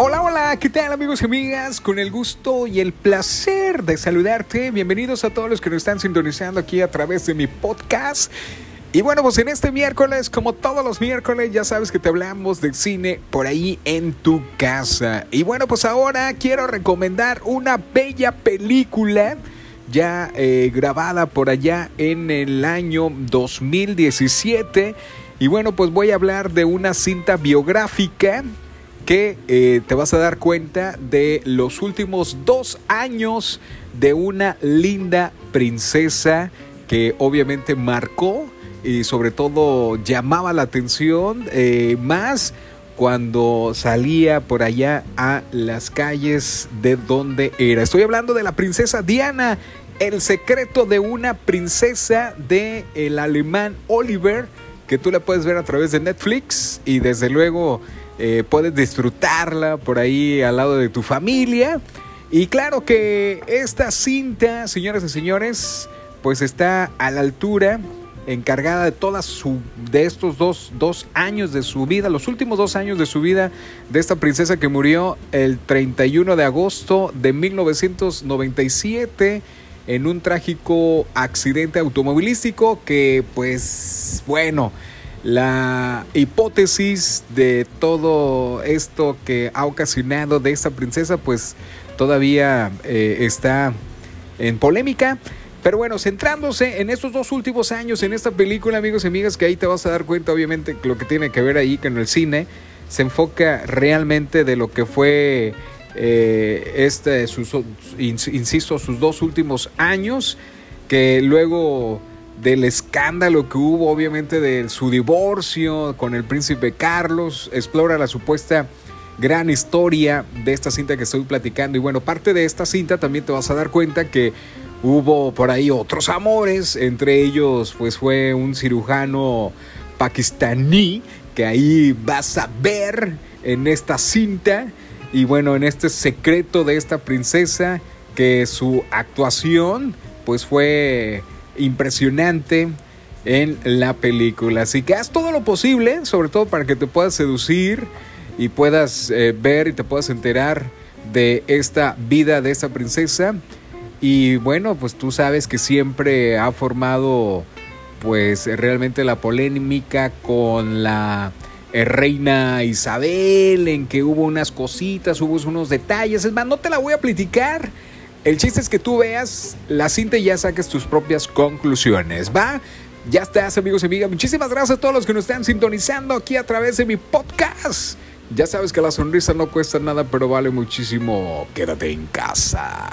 Hola, hola, ¿qué tal amigos y amigas? Con el gusto y el placer de saludarte. Bienvenidos a todos los que nos están sintonizando aquí a través de mi podcast. Y bueno, pues en este miércoles, como todos los miércoles, ya sabes que te hablamos de cine por ahí en tu casa. Y bueno, pues ahora quiero recomendar una bella película ya eh, grabada por allá en el año 2017. Y bueno, pues voy a hablar de una cinta biográfica que eh, te vas a dar cuenta de los últimos dos años de una linda princesa que obviamente marcó y sobre todo llamaba la atención eh, más cuando salía por allá a las calles de donde era. Estoy hablando de la princesa Diana, el secreto de una princesa de el alemán Oliver, que tú la puedes ver a través de Netflix y desde luego eh, puedes disfrutarla por ahí al lado de tu familia. Y claro que esta cinta, señoras y señores, pues está a la altura, encargada de todas su, de estos dos, dos años de su vida, los últimos dos años de su vida de esta princesa que murió el 31 de agosto de 1997 en un trágico accidente automovilístico que pues bueno, la hipótesis de todo esto que ha ocasionado de esta princesa, pues todavía eh, está en polémica. Pero bueno, centrándose en estos dos últimos años en esta película, amigos y amigas, que ahí te vas a dar cuenta, obviamente, lo que tiene que ver ahí con el cine, se enfoca realmente de lo que fue eh, este, sus, insisto, sus dos últimos años, que luego del escándalo que hubo, obviamente, de su divorcio con el príncipe Carlos, explora la supuesta gran historia de esta cinta que estoy platicando. Y bueno, parte de esta cinta también te vas a dar cuenta que hubo por ahí otros amores, entre ellos pues fue un cirujano pakistaní que ahí vas a ver en esta cinta. Y bueno, en este secreto de esta princesa que su actuación pues fue impresionante en la película. Así que haz todo lo posible, sobre todo para que te puedas seducir y puedas eh, ver y te puedas enterar de esta vida de esta princesa. Y bueno, pues tú sabes que siempre ha formado pues realmente la polémica con la eh, reina Isabel, en que hubo unas cositas, hubo unos detalles. Es más, no te la voy a platicar el chiste es que tú veas la cinta y ya saques tus propias conclusiones, ¿va? Ya estás, amigos y amigas. Muchísimas gracias a todos los que nos están sintonizando aquí a través de mi podcast. Ya sabes que la sonrisa no cuesta nada, pero vale muchísimo. Quédate en casa.